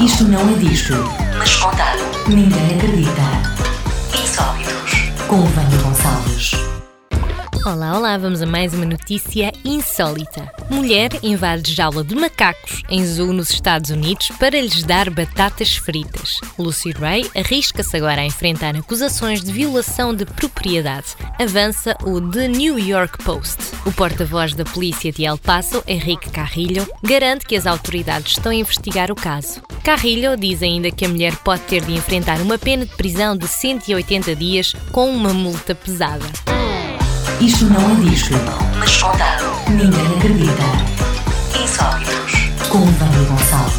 Isto não é disto, mas contado. Ninguém acredita. Insólitos. Com Vânia Gonçalves. Olá, olá, vamos a mais uma notícia insólita. Mulher invade jaula de macacos em zoo nos Estados Unidos para lhes dar batatas fritas. Lucy Ray arrisca-se agora a enfrentar acusações de violação de propriedade. Avança o The New York Post. O porta-voz da polícia de El Paso, Henrique Carrillo, garante que as autoridades estão a investigar o caso. Carrillo diz ainda que a mulher pode ter de enfrentar uma pena de prisão de 180 dias com uma multa pesada. Isto não é disto, mas contado. Ninguém acredita. Insólitos. Com Vânia Gonçalves.